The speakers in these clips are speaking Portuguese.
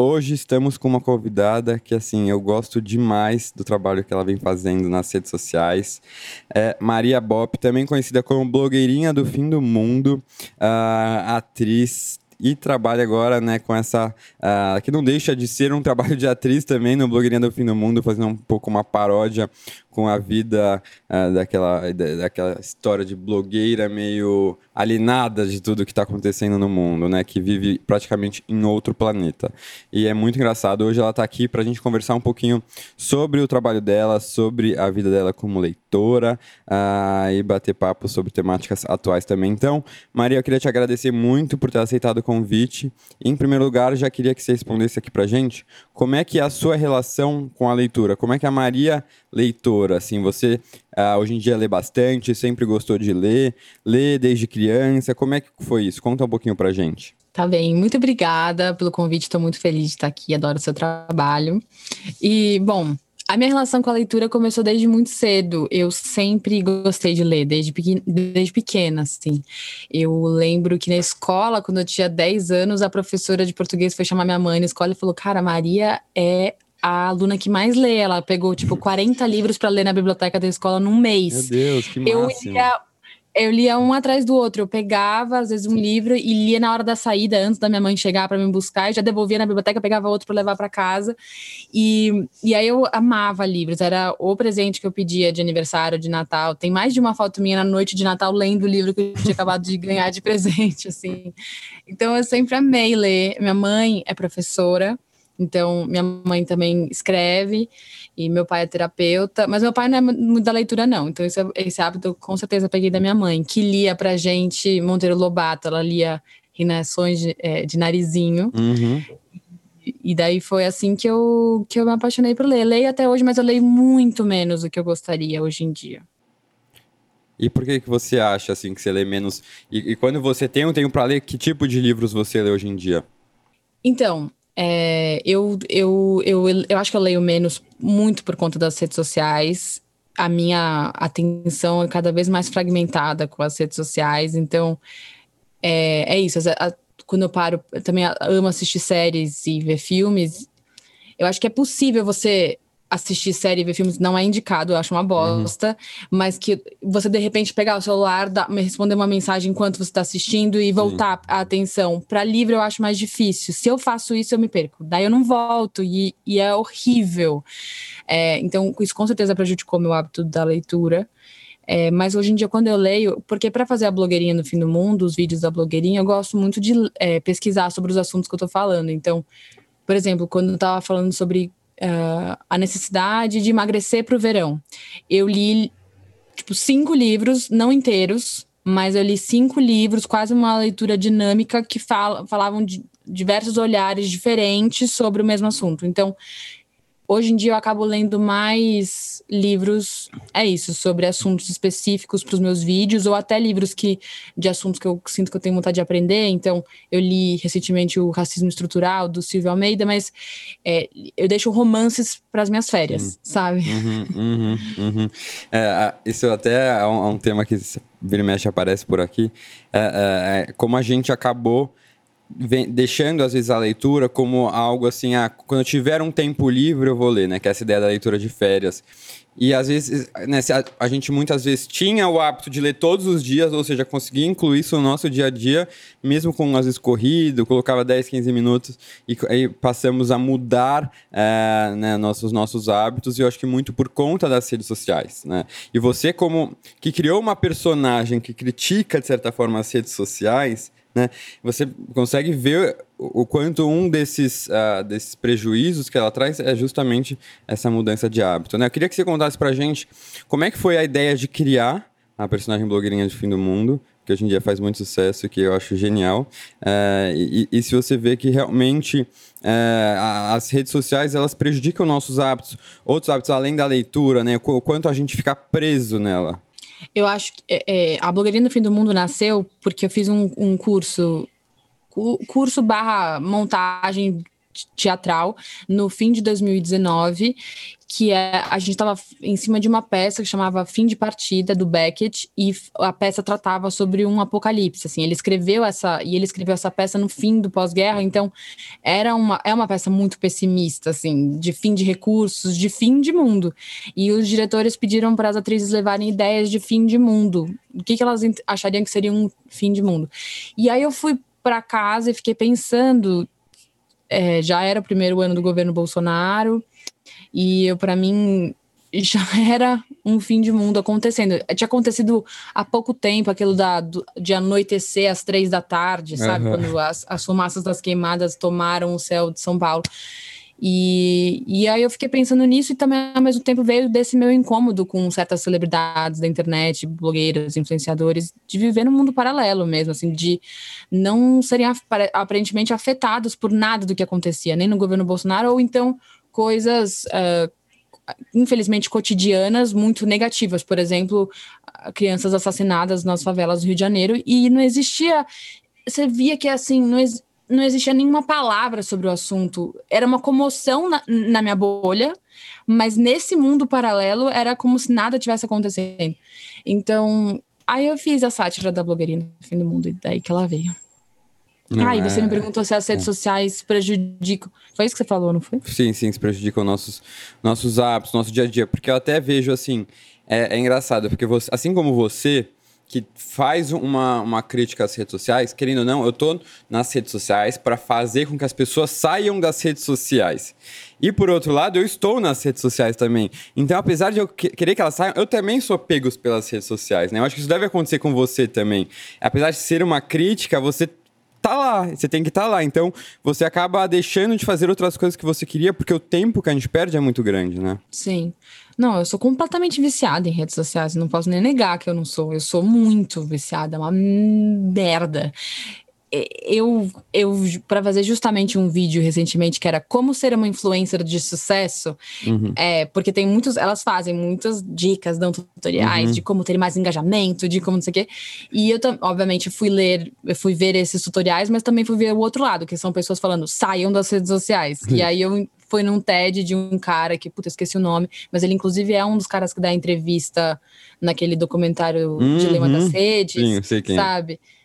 Hoje estamos com uma convidada que, assim, eu gosto demais do trabalho que ela vem fazendo nas redes sociais. É Maria Bop, também conhecida como blogueirinha do fim do mundo, uh, atriz e trabalha agora né, com essa. Uh, que não deixa de ser um trabalho de atriz também no Blogueirinha do Fim do Mundo, fazendo um pouco uma paródia com a vida uh, daquela, daquela história de blogueira meio alienada de tudo que está acontecendo no mundo, né? Que vive praticamente em outro planeta. E é muito engraçado. Hoje ela está aqui para a gente conversar um pouquinho sobre o trabalho dela, sobre a vida dela como leitora uh, e bater papo sobre temáticas atuais também. Então, Maria, eu queria te agradecer muito por ter aceitado o convite. Em primeiro lugar, já queria que você respondesse aqui para gente como é que é a sua relação com a leitura? Como é que a Maria leitora, assim, você uh, hoje em dia lê bastante, sempre gostou de ler, lê desde criança, como é que foi isso? Conta um pouquinho pra gente. Tá bem, muito obrigada pelo convite, estou muito feliz de estar aqui, adoro o seu trabalho. E, bom, a minha relação com a leitura começou desde muito cedo. Eu sempre gostei de ler, desde, pequena, desde pequena, assim. Eu lembro que na escola, quando eu tinha 10 anos, a professora de português foi chamar minha mãe na escola e falou: Cara, Maria é a aluna que mais lê. Ela pegou, tipo, 40 livros para ler na biblioteca da escola num mês. Meu Deus, que máximo. Eu ia eu lia um atrás do outro. Eu pegava, às vezes, um livro e lia na hora da saída, antes da minha mãe chegar para me buscar, e já devolvia na biblioteca, pegava outro para levar para casa. E, e aí eu amava livros. Era o presente que eu pedia de aniversário, de Natal. Tem mais de uma foto minha na noite de Natal lendo o livro que eu tinha acabado de ganhar de presente, assim. Então eu sempre amei ler. Minha mãe é professora. Então, minha mãe também escreve e meu pai é terapeuta, mas meu pai não é muito da leitura, não. Então, esse, esse hábito com certeza peguei da minha mãe, que lia pra gente Monteiro Lobato, ela lia Reinações de, é, de Narizinho. Uhum. E daí foi assim que eu, que eu me apaixonei por ler. Leio até hoje, mas eu leio muito menos do que eu gostaria hoje em dia. E por que, que você acha assim que você lê menos? E, e quando você tem um tempo para ler, que tipo de livros você lê hoje em dia? Então, é, eu, eu, eu, eu acho que eu leio menos muito por conta das redes sociais. A minha atenção é cada vez mais fragmentada com as redes sociais. Então, é, é isso. Quando eu paro, eu também amo assistir séries e ver filmes. Eu acho que é possível você assistir série e ver filmes não é indicado, eu acho uma bosta, uhum. mas que você de repente pegar o celular, dar, responder uma mensagem enquanto você está assistindo e voltar a atenção para livro eu acho mais difícil. Se eu faço isso, eu me perco. Daí eu não volto e, e é horrível. É, então, isso com certeza prejudicou meu hábito da leitura. É, mas hoje em dia, quando eu leio, porque para fazer a blogueirinha no fim do mundo, os vídeos da blogueirinha, eu gosto muito de é, pesquisar sobre os assuntos que eu estou falando. Então, por exemplo, quando eu estava falando sobre uh, a necessidade de emagrecer para o verão. Eu li, tipo, cinco livros, não inteiros, mas eu li cinco livros, quase uma leitura dinâmica que fala, falavam de diversos olhares diferentes sobre o mesmo assunto. Então, Hoje em dia eu acabo lendo mais livros, é isso, sobre assuntos específicos para os meus vídeos, ou até livros que de assuntos que eu sinto que eu tenho vontade de aprender. Então, eu li recentemente o Racismo Estrutural, do Silvio Almeida, mas é, eu deixo romances para as minhas férias, uhum. sabe? Uhum, uhum, uhum. é, isso até é um, é um, tema que vira e mexe aparece por aqui. É, é, é como a gente acabou deixando às vezes a leitura como algo assim, ah, quando eu tiver um tempo livre eu vou ler, né? Que é essa ideia da leitura de férias. E às vezes, né, a, a, gente muitas vezes tinha o hábito de ler todos os dias, ou seja, conseguia incluir isso no nosso dia a dia, mesmo com às vezes colocava 10, 15 minutos, e aí passamos a mudar é, né, nossos, nossos hábitos, e eu acho que muito por conta das redes sociais. Né? E você, como que criou uma personagem que critica, de certa forma, as redes sociais, né? Você consegue ver o quanto um desses, uh, desses prejuízos que ela traz é justamente essa mudança de hábito. Né? Eu queria que você contasse pra gente como é que foi a ideia de criar a personagem blogueirinha de fim do mundo, que hoje em dia faz muito sucesso, que eu acho genial. É, e, e, se você vê que realmente é, as redes sociais elas prejudicam nossos hábitos, outros hábitos além da leitura, né? O quanto a gente fica preso nela. Eu acho que é, é, a blogueirinha do fim do mundo nasceu porque eu fiz um, um curso curso barra montagem teatral no fim de 2019, que é a gente estava em cima de uma peça que chamava Fim de Partida do Beckett e a peça tratava sobre um apocalipse, assim, ele escreveu essa e ele escreveu essa peça no fim do pós-guerra, então era uma é uma peça muito pessimista, assim, de fim de recursos, de fim de mundo. E os diretores pediram para as atrizes levarem ideias de fim de mundo. O que, que elas achariam que seria um fim de mundo? E aí eu fui para casa e fiquei pensando é, já era o primeiro ano do governo Bolsonaro e eu para mim já era um fim de mundo acontecendo. Tinha acontecido há pouco tempo aquilo da, do, de anoitecer às três da tarde, sabe? Uhum. Quando as, as fumaças das queimadas tomaram o céu de São Paulo. E, e aí eu fiquei pensando nisso e também ao mesmo tempo veio desse meu incômodo com certas celebridades da internet, blogueiros, influenciadores, de viver num mundo paralelo mesmo, assim, de não serem aparentemente afetados por nada do que acontecia, nem no governo Bolsonaro, ou então coisas, uh, infelizmente, cotidianas muito negativas. Por exemplo, crianças assassinadas nas favelas do Rio de Janeiro, e não existia. Você via que assim, não, não existia nenhuma palavra sobre o assunto. Era uma comoção na, na, minha bolha, mas nesse mundo paralelo era como se nada tivesse acontecendo. Então, aí eu fiz a sátira da blogueirinha no fim do mundo, e daí que ela veio. ah, e você me é. perguntou se as redes é. sociais prejudicam. Foi isso que você falou, não foi? Sim, sim, se prejudicam nossos, nossos hábitos, nosso dia a dia. Porque eu até vejo assim, é, é engraçado, porque você, assim como você, que faz uma, uma crítica às redes sociais, querendo ou não, eu tô nas redes sociais para fazer com que as pessoas saiam das redes sociais. E por outro lado, eu estou nas redes sociais também. Então, apesar de eu querer que elas saiam, eu também sou pegos pelas redes sociais, né? Eu acho que isso deve acontecer com você também. Apesar de ser uma crítica, você tá lá, você tem que estar tá lá. Então, você acaba deixando de fazer outras coisas que você queria, porque o tempo que a gente perde é muito grande, né? Sim. Não, eu sou completamente viciada em redes sociais, não posso nem negar que eu não sou. Eu sou muito viciada, é uma merda eu, eu para fazer justamente um vídeo recentemente que era como ser uma influencer de sucesso, uhum. é, porque tem muitos, elas fazem muitas dicas, dão tutoriais uhum. de como ter mais engajamento, de como não sei o quê. E eu, obviamente, fui ler, fui ver esses tutoriais, mas também fui ver o outro lado, que são pessoas falando, saiam das redes sociais. Uhum. E aí eu fui num TED de um cara que, puta, esqueci o nome, mas ele inclusive é um dos caras que dá entrevista naquele documentário uhum. Dilema das Redes, Sim, sei quem é. sabe? É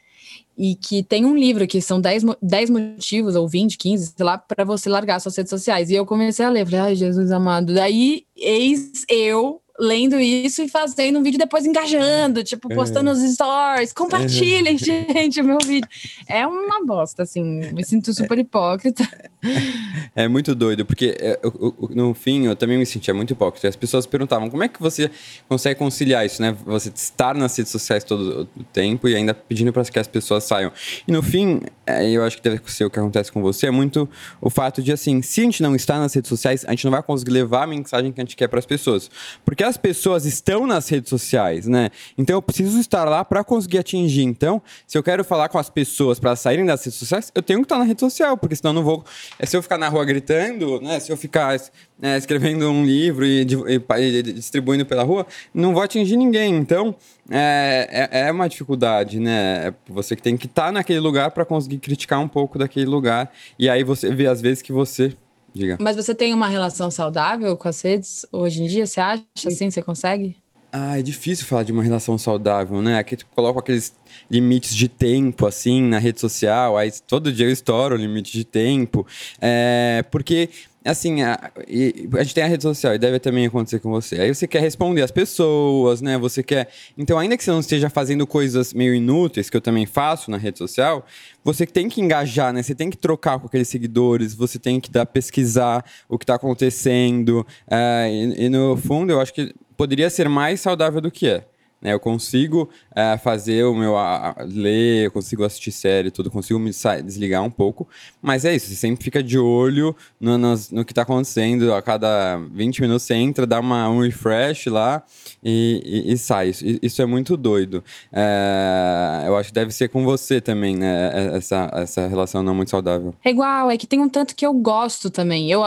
e que tem um livro que são 10, 10 motivos, ou 20, 15, sei lá, para você largar suas redes sociais. E eu comecei a ler, falei, ai, Jesus amado. Daí, eis eu lendo isso e fazendo um vídeo depois engajando, tipo, é. postando os stories. Compartilhem, gente, o meu vídeo. É uma bosta, assim. Me sinto super hipócrita. É muito doido, porque é, no fim eu também me sentia muito hipócrita. As pessoas perguntavam como é que você consegue conciliar isso, né? Você estar nas redes sociais todo o tempo e ainda pedindo para que as pessoas saiam. E no fim, é, eu acho que deve ser o que acontece com você, é muito o fato de, assim, se a gente não está nas redes sociais, a gente não vai conseguir levar a mensagem que a gente quer para as pessoas. Porque as pessoas estão nas redes sociais, né? Então eu preciso estar lá para conseguir atingir. Então, se eu quero falar com as pessoas para saírem das redes sociais, eu tenho que estar na rede social, porque senão eu não vou. É, se eu ficar na rua gritando, né? Se eu ficar né, escrevendo um livro e, e, e, distribuindo pela rua, não vou atingir ninguém. Então, é, é, é uma dificuldade, né? É você que tem que estar naquele lugar para conseguir criticar um pouco daquele lugar. E aí você vê às vezes que você Diga. Mas você tem uma relação saudável com as redes hoje em dia? Você acha assim? Você consegue? Ah, é difícil falar de uma relação saudável, né? Aqui tu coloca aqueles limites de tempo, assim, na rede social, aí todo dia eu estouro o limite de tempo. É, porque assim, a, a, gente tem a rede social e deve também acontecer com você. Aí você quer responder as pessoas, né? Você quer. Então, ainda que você não esteja fazendo coisas meio inúteis, que eu também faço na rede social, você tem que engajar, né? Você tem que trocar com aqueles seguidores, você tem que dar, pesquisar o que está acontecendo. É, e, e, no fundo, eu acho que poderia ser mais saudável do que é. né? Eu consigo é, fazer o meu. Ler, eu consigo assistir série, tudo, consigo me desligar um pouco. Mas é isso, você sempre fica de olho no, no, no que está acontecendo. A cada 20 minutos você entra, dá uma, um refresh lá e, e, e sai. Isso, isso, é muito doido. É, eu acho que deve ser com você também, né? É, essa, essa relação não muito saudável. É igual, é que tem um tanto que eu gosto também. Eu,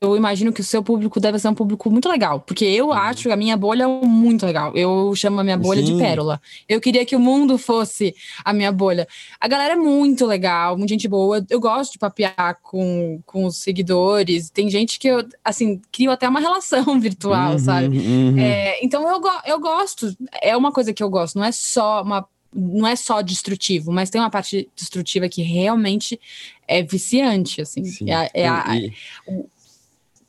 eu imagino que o seu público deve ser um público muito legal, porque eu uhum. acho a minha bolha muito legal. Eu chamo a minha bolha Sim. de pérola. Eu queria que o mundo fosse a minha bolha. A galera é muito legal, muita gente boa. Eu gosto de papear com, com os seguidores. Tem gente que eu, assim, crio até uma relação virtual, uhum, sabe? Uhum. É, então eu, eu gosto. É uma coisa que eu gosto, não é só uma não é só destrutivo, mas tem uma parte destrutiva que realmente é viciante, assim. Sim. É, é a, e, o,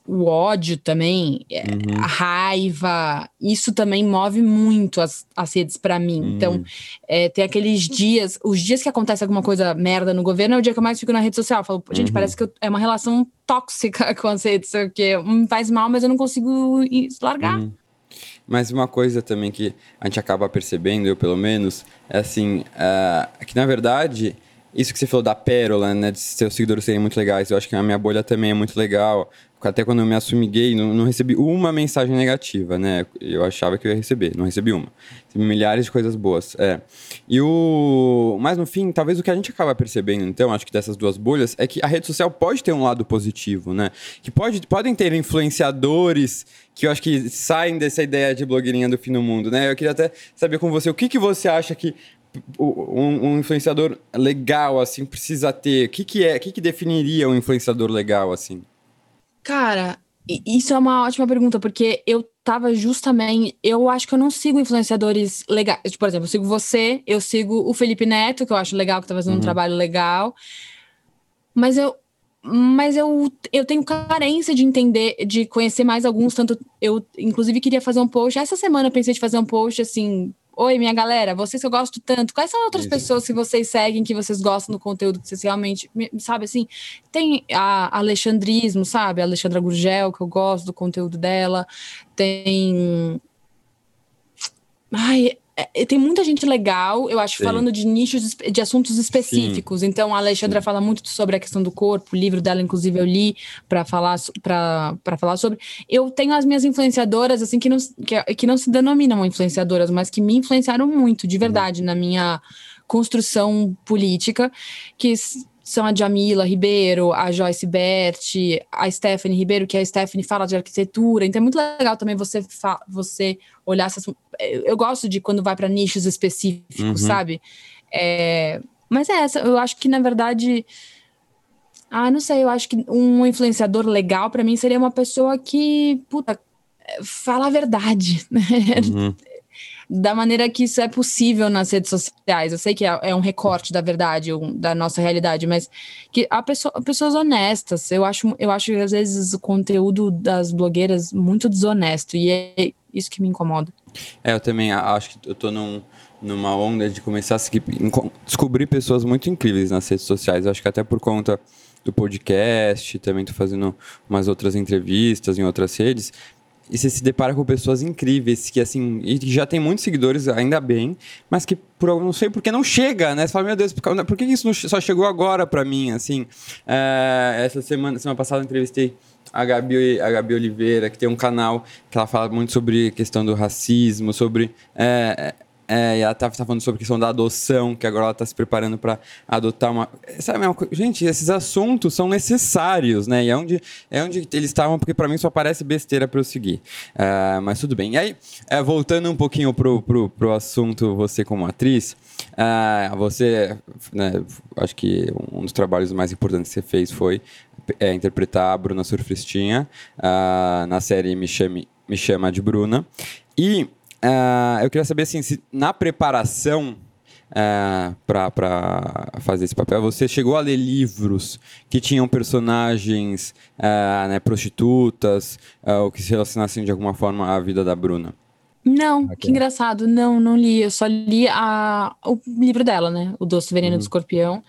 o, ódio também, é, uhum. a raiva, isso também move muito as, as redes para mim. Uhum. Então, é, tem aqueles dias, os dias que acontece alguma coisa merda no governo é o dia que eu mais fico na rede social. Eu falo, gente, uhum. parece que eu, é uma relação tóxica com as redes, porque me faz mal, mas eu não consigo largar. Uhum. Mas uma coisa também que a gente acaba percebendo, eu pelo menos, é assim, uh, que na verdade, isso que você falou da pérola, né, de seus seguidores serem muito legais, eu acho que a minha bolha também é muito legal até quando eu me assumi gay, não, não, recebi uma mensagem negativa, né? Eu achava que eu ia receber, não recebi uma. Recebi milhares de coisas boas, é. E o... Mas no fim, talvez o que a gente acaba percebendo, então, acho que dessas duas bolhas, é que a rede social pode ter um lado positivo, né? Que pode, podem ter influenciadores que eu acho que saem dessa ideia de blogueirinha do fim do mundo, né? Eu queria até saber com você, o que, que você acha que um, um, influenciador legal, assim, precisa ter? O que, que é? O que, que definiria um influenciador legal, assim? Cara, isso é uma ótima pergunta, porque eu tava justamente. Eu acho que eu não sigo influenciadores legais. Tipo, por exemplo, eu sigo você, eu sigo o Felipe Neto, que eu acho legal, que tá fazendo uhum. um trabalho legal. Mas eu. Mas eu, eu tenho carência de entender, de conhecer mais alguns, tanto eu, inclusive, queria fazer um post. Essa semana eu pensei de fazer um post assim, Oi, minha galera, vocês que eu gosto tanto, quais são outras pessoas que vocês seguem, que vocês gostam do conteúdo, que vocês realmente, sabe assim? Tem a Alexandrismo, sabe? A Alexandra Gurgel, que eu gosto do conteúdo dela. Tem. Ai, é, tem muita gente legal, eu acho, Sim. falando de nichos, de assuntos específicos. Sim. Então, a Alexandra Sim. fala muito sobre a questão do corpo, o livro dela, inclusive, eu li para falar, falar sobre. Eu tenho as minhas influenciadoras, assim, que não, que, que não se denominam influenciadoras, mas que me influenciaram muito, de verdade, na minha construção política, que são a Jamila Ribeiro, a Joyce Berti, a Stephanie Ribeiro, que a Stephanie fala de arquitetura. Então é muito legal também você, você olhar essas. Eu gosto de quando vai para nichos específicos, uhum. sabe? É, mas é essa, eu acho que na verdade. Ah, não sei, eu acho que um influenciador legal para mim seria uma pessoa que, puta, fala a verdade. Né? Uhum da maneira que isso é possível nas redes sociais. Eu sei que é, é um recorte da verdade, um, da nossa realidade, mas que há pessoa, pessoas honestas. Eu acho, eu acho que às vezes o conteúdo das blogueiras muito desonesto, e é isso que me incomoda. É, eu também acho que eu tô num, numa onda de começar a seguir, descobrir pessoas muito incríveis nas redes sociais. Eu acho que até por conta do podcast, também tô fazendo umas outras entrevistas em outras redes, e você se depara com pessoas incríveis que, assim, já tem muitos seguidores, ainda bem, mas que por não sei por que não chega, né? Você fala, meu Deus, por que isso só chegou agora para mim, assim? É, essa semana, semana passada eu entrevistei a Gabi, a Gabi Oliveira, que tem um canal que ela fala muito sobre questão do racismo, sobre é, é, e ela tá, falando sobre a questão da adoção, que agora ela tá se preparando para adotar uma. Sabe, uma, gente, esses assuntos são necessários, né? E é onde, é onde eles estavam, porque para mim só parece besteira para eu seguir. Uh, mas tudo bem. E aí, uh, voltando um pouquinho pro, pro, pro assunto, você como atriz, uh, você, né, acho que um dos trabalhos mais importantes que você fez foi é, interpretar a Bruna Surfistinha na série Me Chame, Me Chama de Bruna. E Uh, eu queria saber assim, se na preparação uh, é, para fazer esse papel, você chegou a ler livros que tinham personagens uh, né, prostitutas ou que se relacionassem de alguma forma à vida da Bruna? Não, okay. que engraçado. Não, não li. Eu só li a, o livro dela, né? O Doce Veneno uhum. do Escorpião.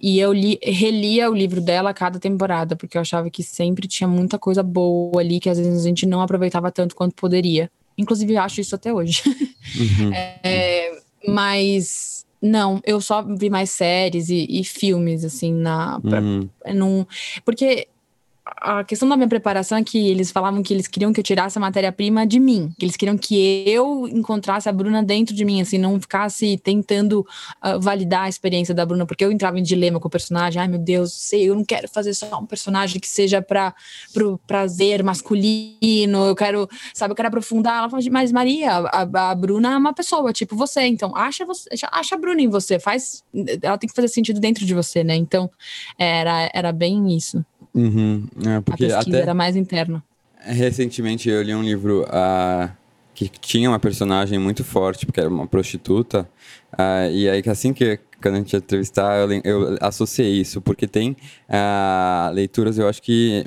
E eu li, relia o livro dela a cada temporada, porque eu achava que sempre tinha muita coisa boa ali, que às vezes a gente não aproveitava tanto quanto poderia. Inclusive, acho isso até hoje. Uhum. É, mas não, eu só vi mais séries e, e filmes, assim, na. Pra, uhum. num, porque a questão da minha preparação é que eles falavam que eles queriam que eu tirasse a matéria-prima de mim, que eles queriam que eu encontrasse a Bruna dentro de mim, assim, não ficasse tentando uh, validar a experiência da Bruna, porque eu entrava em dilema com o personagem, ai meu Deus, sei, eu não quero fazer só um personagem que seja para pro prazer masculino, eu quero, sabe, eu quero aprofundar. Ela falou, mas Maria, a, a Bruna é uma pessoa, tipo você, então acha você, acha a Bruna em você, faz, ela tem que fazer sentido dentro de você, né? Então, era, era bem isso. Uhum. É, porque a pesquisa até era mais interna. Recentemente eu li um livro uh, que tinha uma personagem muito forte, porque era uma prostituta. Uh, e aí, assim que quando a gente ia entrevistar, eu, eu associei isso, porque tem uh, leituras, eu acho que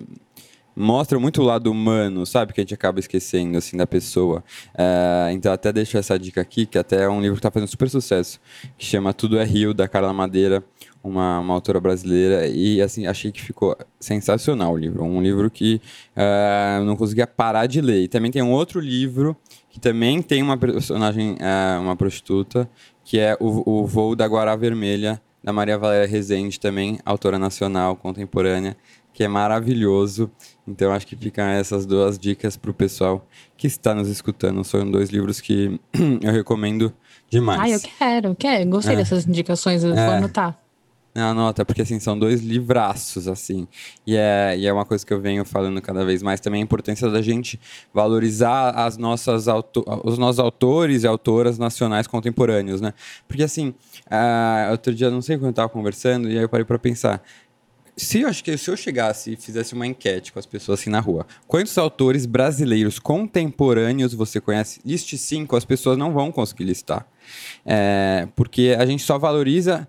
mostra muito o lado humano, sabe? Que a gente acaba esquecendo, assim, da pessoa. Uh, então, até deixo essa dica aqui, que até é um livro que está fazendo super sucesso, que chama Tudo é Rio, da Carla Madeira uma, uma autora brasileira, e assim, achei que ficou sensacional o livro. Um livro que uh, não conseguia parar de ler. E também tem um outro livro que também tem uma personagem, uh, uma prostituta, que é o, o Voo da Guará Vermelha, da Maria Valéria Rezende, também autora nacional, contemporânea, que é maravilhoso. Então acho que ficam essas duas dicas para o pessoal que está nos escutando. São dois livros que eu recomendo demais. Ah, eu quero, quero. Gostei é. dessas indicações, eu é. vou Anota, porque assim, são dois livraços, assim. E é, e é uma coisa que eu venho falando cada vez mais também, a importância da gente valorizar as nossas os nossos autores e autoras nacionais contemporâneos, né? Porque assim, uh, outro dia, não sei quando eu estava conversando, e aí eu parei para pensar. Se eu, acho que se eu chegasse e fizesse uma enquete com as pessoas assim na rua, quantos autores brasileiros contemporâneos você conhece? Liste cinco, as pessoas não vão conseguir listar. É, porque a gente só valoriza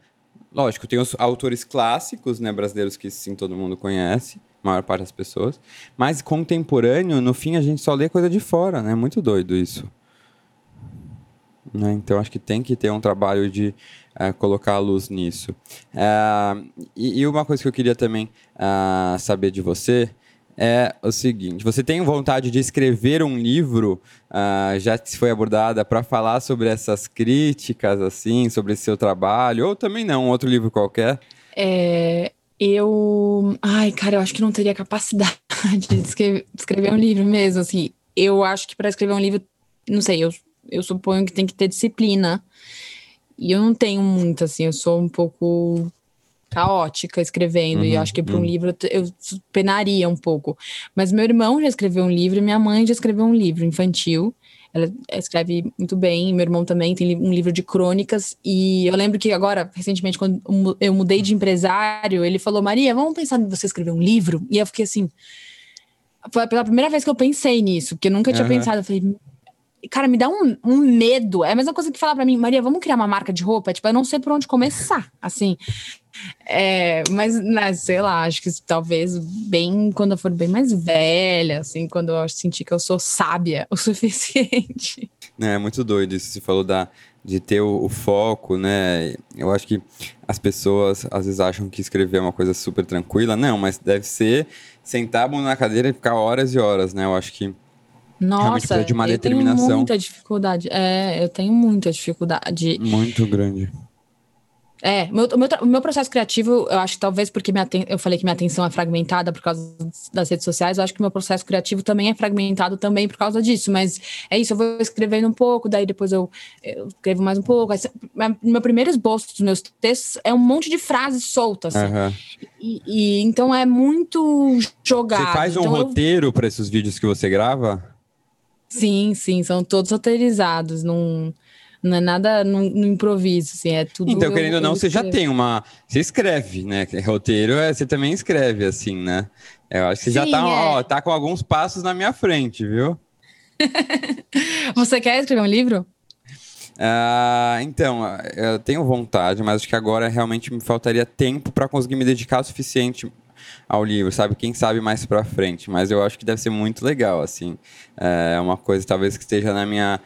Lógico, tem os autores clássicos, né, brasileiros que sim todo mundo conhece, a maior parte das pessoas. Mas contemporâneo, no fim, a gente só lê coisa de fora, né? Muito doido isso. Né? Então acho que tem que ter um trabalho de uh, colocar a luz nisso. Uh, e, e, uma coisa que eu queria também uh, saber de você é o seguinte: você tem vontade de escrever um livro, uh, já foi abordada, para falar sobre essas críticas, assim, sobre seu trabalho, ou também não, outro livro qualquer? É, eu. Ai, cara, eu acho que não teria capacidade de escrever, de escrever um livro mesmo, assim. Eu acho que para escrever um livro, não sei, eu, eu suponho que tem que ter disciplina. E eu não tenho muito, assim, eu sou um pouco caótica escrevendo, uhum, e acho que para um uhum. livro eu penaria um pouco. Mas meu irmão já escreveu um livro e minha mãe já escreveu um livro infantil. Ela escreve muito bem, meu irmão também tem um livro de crônicas. E eu lembro que agora, recentemente, quando eu mudei de empresário, ele falou: Maria, vamos pensar em você escrever um livro? E eu fiquei assim. Foi pela primeira vez que eu pensei nisso, porque eu nunca tinha uhum. pensado. Eu falei, cara, me dá um, um, medo. É a mesma coisa que falar para mim, Maria, vamos criar uma marca de roupa? Tipo, eu não sei por onde começar, assim. É, mas, né, sei lá, acho que talvez bem quando eu for bem mais velha, assim, quando eu sentir que eu sou sábia o suficiente. É, é muito doido isso. Você falou da, de ter o, o, foco, né? Eu acho que as pessoas às vezes acham que escrever é uma coisa super tranquila. Não, mas deve ser sentar a na cadeira e ficar horas e horas, né? Eu acho que nossa, de uma eu determinação. tenho muita dificuldade. É, eu tenho muita dificuldade. Muito grande. É, o meu, meu, meu, processo criativo, eu acho que talvez porque minha, eu falei que minha atenção é fragmentada por causa das redes sociais, eu acho que meu processo criativo também é fragmentado também por causa disso. Mas é isso, eu vou escrevendo um pouco, daí depois eu, eu escrevo mais um pouco. Aí, meu primeiro esboço dos meus textos é um monte de frases soltas. Assim. Uhum. E, e, então é muito jogado. Você faz um então roteiro eu... para esses vídeos que você grava? Sim, sim, são todos roteirizados. Num, não é nada no, no improviso, assim, é tudo. Então, querendo ou não, você já tem uma. Você escreve, né? Roteiro é, você também escreve, assim, né? Eu acho que você Sim, já tá, é. ó, tá com alguns passos na minha frente, viu? você quer escrever um livro? Uh, então, eu tenho vontade, mas acho que agora realmente me faltaria tempo para conseguir me dedicar o suficiente ao livro, sabe? Quem sabe mais pra frente. Mas eu acho que deve ser muito legal, assim. É uma coisa talvez que esteja na minha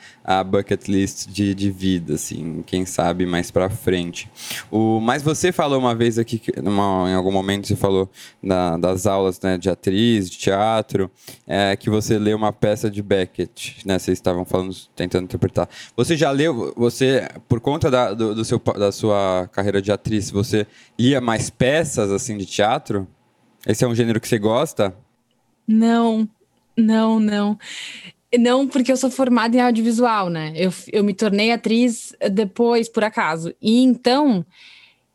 bucket list de, de vida, assim. Quem sabe mais pra frente. O, mas você falou uma vez aqui, em algum momento você falou da, das aulas né, de atriz, de teatro, é, que você leu uma peça de Beckett, né? Vocês estavam falando, tentando interpretar. Você já leu, você, por conta da, do, do seu, da sua carreira de atriz, você lia mais peças, assim, de teatro? Esse é um gênero que você gosta? Não, não, não. Não, porque eu sou formada em audiovisual, né? Eu, eu me tornei atriz depois, por acaso. E então,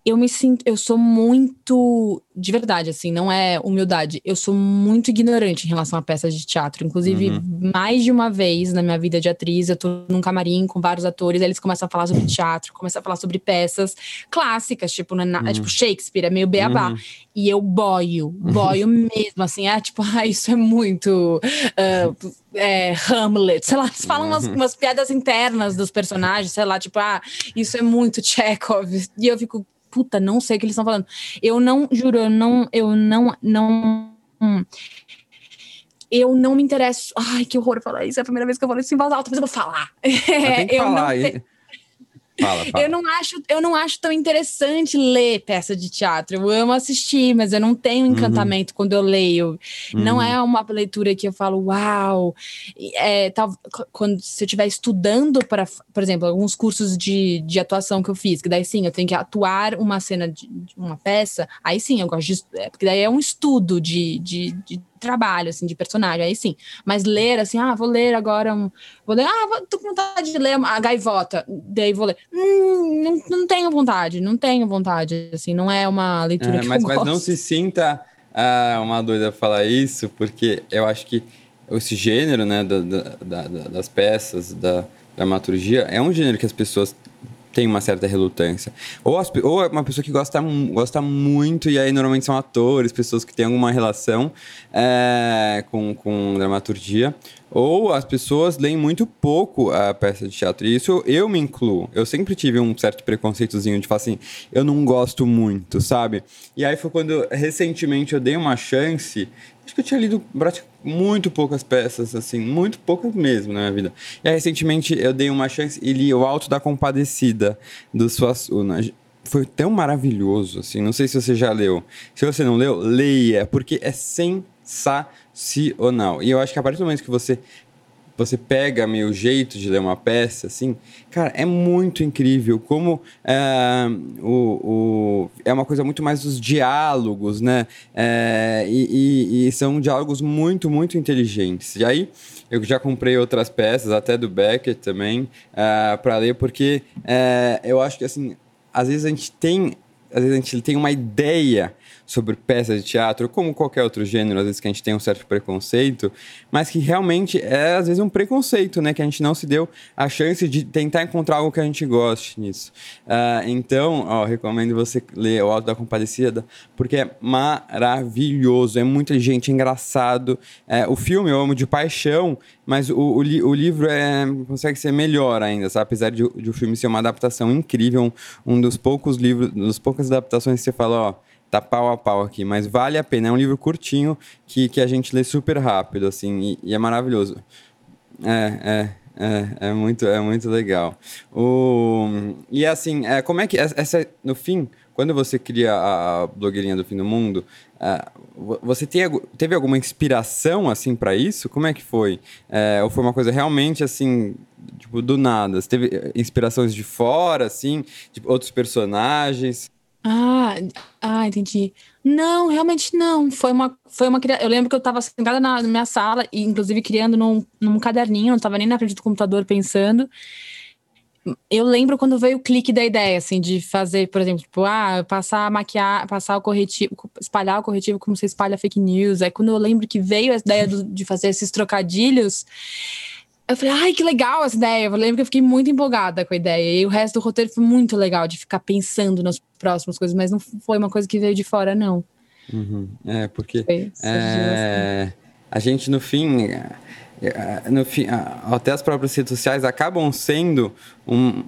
eu me sinto, eu sou muito, de verdade, assim, não é humildade, eu sou muito ignorante em relação a peças de teatro. Inclusive, uhum. mais de uma vez na minha vida de atriz, eu tô num camarim com vários atores, eles começam a falar sobre teatro, começam a falar sobre peças clássicas, tipo, é, uhum. é tipo Shakespeare, é meio beabá. Uhum. E eu boio, boio mesmo, assim, é tipo, ah, isso é muito. Uh, é, Hamlet, sei lá, eles falam umas, uhum. umas piadas internas dos personagens, sei lá, tipo, ah, isso é muito Chekhov. E eu fico, puta, não sei o que eles estão falando. Eu não, juro, eu não, eu não, não. Hum, eu não me interesso. Ai, que horror falar isso. É a primeira vez que eu falo isso em voz alta, mas eu vou falar. tem que eu falar. Não, Fala, fala. Eu não acho, eu não acho tão interessante ler peça de teatro. Eu amo assistir, mas eu não tenho uhum. encantamento uhum. quando eu leio. Uhum. Não é uma leitura que eu falo, uau. É, tal, quando se eu estiver estudando para, por exemplo, alguns cursos de, de atuação que eu fiz, que daí sim, eu tenho que atuar uma cena de, de uma peça, aí sim, eu gosto de. É, porque daí é um estudo de, de, de trabalho, assim, de personagem, aí sim. Mas ler, assim, ah, vou ler agora um. Vou ler, ah, vou, tô com vontade de ler a gaivota, daí vou ler. Hum, não, não tenho vontade, não tenho vontade, assim, não é uma leitura é, que mas, eu gosto. Mas não se sinta ah, uma doida falar isso, porque eu acho que esse gênero, né, da, da, da, das peças, da dramaturgia, é um gênero que as pessoas tem uma certa relutância. Ou, as, ou é uma pessoa que gosta, gosta muito, e aí normalmente são atores, pessoas que têm alguma relação é, com, com dramaturgia. Ou as pessoas leem muito pouco a peça de teatro. E isso eu me incluo. Eu sempre tive um certo preconceitozinho de falar assim, eu não gosto muito, sabe? E aí foi quando recentemente eu dei uma chance Acho que eu tinha lido muito poucas peças, assim, muito poucas mesmo na minha vida. E aí, recentemente eu dei uma chance e li O Alto da Compadecida, do Suassuna. Foi tão maravilhoso, assim, não sei se você já leu. Se você não leu, leia, porque é sensacional. E eu acho que a partir do momento que você você pega meio jeito de ler uma peça, assim, cara, é muito incrível como é, o, o, é uma coisa muito mais dos diálogos, né? É, e, e, e, são diálogos muito, muito inteligentes. E aí, eu já comprei outras peças, até do Beckett também, é, para ler, porque é, eu acho que, assim, às vezes a gente tem, às vezes a gente tem uma ideia sobre peças de teatro, como qualquer outro gênero, às vezes que a gente tem um certo preconceito, mas que realmente é às vezes um preconceito, né? Que a gente não se deu a chance de tentar encontrar algo que a gente goste nisso. Uh, então, ó, recomendo você ler O Alto da Compadecida, porque é maravilhoso, é muito inteligente, é engraçado. É, o filme eu amo de paixão, mas o, o, o, livro é, consegue ser melhor ainda, sabe? Apesar de, de o filme ser uma adaptação incrível, um, um dos poucos livros, das poucas adaptações que você fala, ó tá pau a pau aqui, mas vale a pena. É um livro curtinho que, que a gente lê super rápido, assim, e, e é maravilhoso. É, é. É, é muito, é muito legal. O, e assim, é, como é que essa no fim, quando você cria a, blogueirinha do fim do mundo, é, você tem, teve alguma inspiração assim para isso? Como é que foi? É, ou foi uma coisa realmente assim, tipo do nada? Você teve inspirações de fora, assim, tipo, outros personagens? Ah, ah, entendi. Não, realmente não. Foi uma, foi uma Eu lembro que eu estava sentada na, minha sala, e inclusive criando num, num caderninho, não estava nem na frente do computador pensando. Eu lembro quando veio o clique da ideia, assim, de fazer, por exemplo, tipo, ah, passar maquiar, passar o corretivo, espalhar o corretivo como você espalha fake news. Aí quando eu lembro que veio a ideia do, de fazer esses trocadilhos, eu falei, ai, que legal essa ideia. Eu lembro que eu fiquei muito empolgada com a ideia. E o resto do roteiro foi muito legal, de ficar pensando nas próximas coisas, mas não foi uma coisa que veio de fora, não. Uhum. É, porque é, a gente, no fim, é, no fim, até as próprias redes sociais acabam sendo um,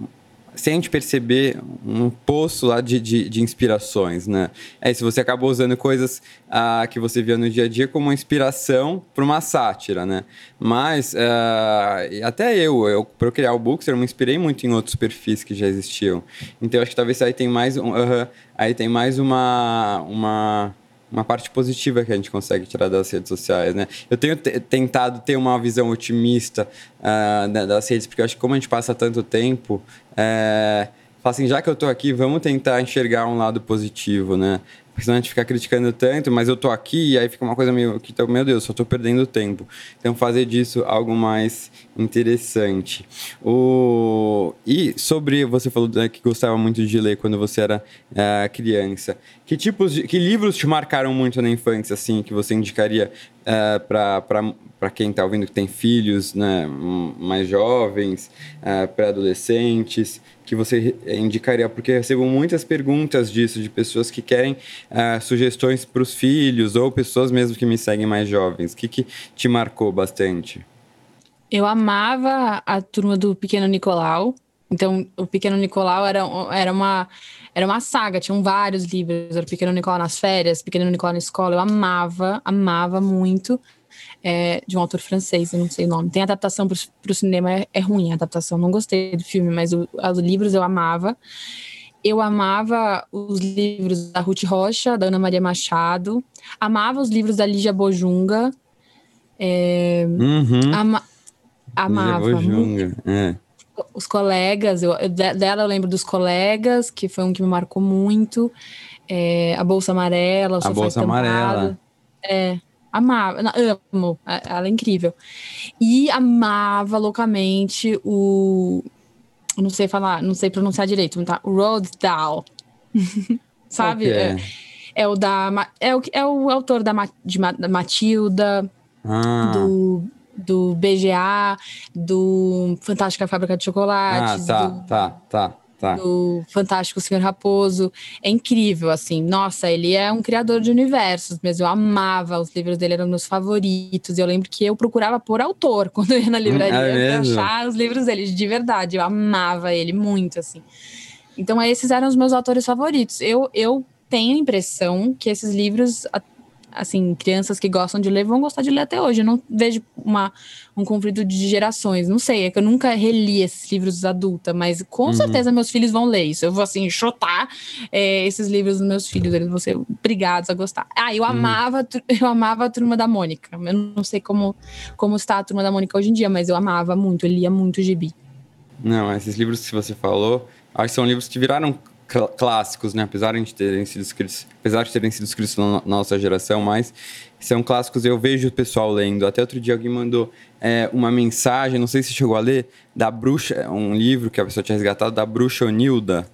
sem gente perceber, um poço lá de, de, de inspirações, né? É se você acabou usando coisas ah, que você via no dia a dia como uma inspiração para uma sátira, né? Mas ah, até eu, eu para eu criar o Bookster, eu me inspirei muito em outros perfis que já existiam. Então acho que talvez aí tem mais, uh -huh, aí tem mais uma, uma uma parte positiva que a gente consegue tirar das redes sociais, né? Eu tenho tentado ter uma visão otimista uh, das redes, porque eu acho que como a gente passa tanto tempo, é, assim, já que eu estou aqui, vamos tentar enxergar um lado positivo, né? Porque senão a gente fica criticando tanto, mas eu tô aqui e aí fica uma coisa meio que, meu Deus, só tô perdendo tempo. Então fazer disso algo mais interessante. O... E sobre, você falou né, que gostava muito de ler quando você era uh, criança. Que tipos de, que livros te marcaram muito na infância, assim, que você indicaria uh, para quem está ouvindo que tem filhos né, mais jovens, uh, pré-adolescentes? que você indicaria? Porque recebo muitas perguntas disso, de pessoas que querem uh, sugestões para os filhos, ou pessoas mesmo que me seguem mais jovens. O que, que te marcou bastante? Eu amava a turma do Pequeno Nicolau. Então, o Pequeno Nicolau era, era, uma, era uma saga, tinham vários livros. Era o Pequeno Nicolau nas férias, Pequeno Nicolau na escola. Eu amava, amava muito é, de um autor francês, eu não sei o nome. Tem adaptação para o cinema, é, é, ruim a adaptação, não gostei do filme, mas o, os livros eu amava. Eu amava os livros da Ruth Rocha, da Ana Maria Machado, amava os livros da Lígia Bojunga. É, uhum. ama, amava. Lígia Bojunga, é. Os colegas, eu, dela eu lembro dos colegas, que foi um que me marcou muito. É, a Bolsa Amarela, A Bolsa Amarela. É, Amava, amo, ela é incrível. E amava loucamente o. Não sei falar, não sei pronunciar direito, tá? O Roald Dahl. Sabe? Okay. É, é, o da. É o, é o autor da, de Matilda, ah. do, do BGA, do Fantástica Fábrica de Chocolates. Ah, tá, do, tá, tá tá. do Fantástico Senhor Raposo. É incrível, assim. Nossa, ele é um criador de universos, mas eu amava. Os livros dele eram meus favoritos. Eu lembro que eu procurava por autor quando eu ia na livraria é pra achar os livros dele, de verdade. Eu amava ele muito, assim. Então, esses eram os meus autores favoritos. Eu, eu tenho a impressão que esses livros assim, crianças que gostam de ler vão gostar de ler até hoje. Eu não vejo uma, um conflito de gerações. Não sei, é que eu nunca reli esses livros adulta, mas com uhum. certeza meus filhos vão ler isso. Eu vou, assim, chutar é, esses livros dos meus filhos. Eles vão ser obrigados a gostar. Ah, eu uhum. amava, eu amava a Turma da Mônica. Eu não sei como, como está a Turma da Mônica hoje em dia, mas eu amava muito, eu lia muito gibi. Não, esses livros que você falou, acho que são livros que viraram clássicos, né? Apesar de terem sido escritos, apesar de terem sido escritos na nossa geração, mas são clássicos. Eu vejo o pessoal lendo. Até outro dia alguém mandou é, uma mensagem, não sei se chegou a ler, da bruxa, um livro que a pessoa tinha resgatado da bruxa Onilda.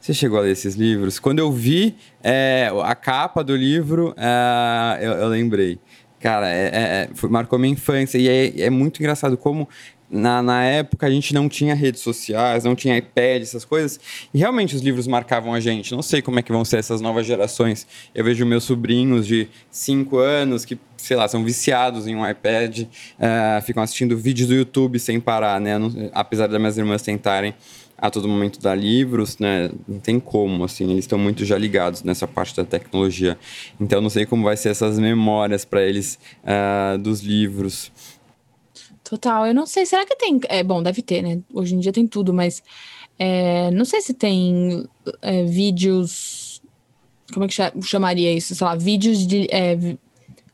Você chegou a ler esses livros? Quando eu vi é, a capa do livro, é, eu, eu, lembrei. Cara, é, é, é, foi, marcou minha infância. E é, é muito engraçado como na, na época a gente não tinha redes sociais, não tinha iPad, essas coisas, e realmente os livros marcavam a gente. Não sei como é que vão ser essas novas gerações. Eu vejo meus sobrinhos de 5 anos que, sei lá, são viciados em um iPad, uh, ficam assistindo vídeos do YouTube sem parar, né? Não, apesar das minhas irmãs tentarem a todo momento dar livros, né? Não tem como, assim, eles estão muito já ligados nessa parte da tecnologia. Então, não sei como vai ser essas memórias para eles uh, dos livros. Total. Eu não sei, será que tem. É, bom, deve ter, né? Hoje em dia tem tudo, mas é, não sei se tem é, vídeos. Como é que chamaria isso? Sei lá, vídeos de. É,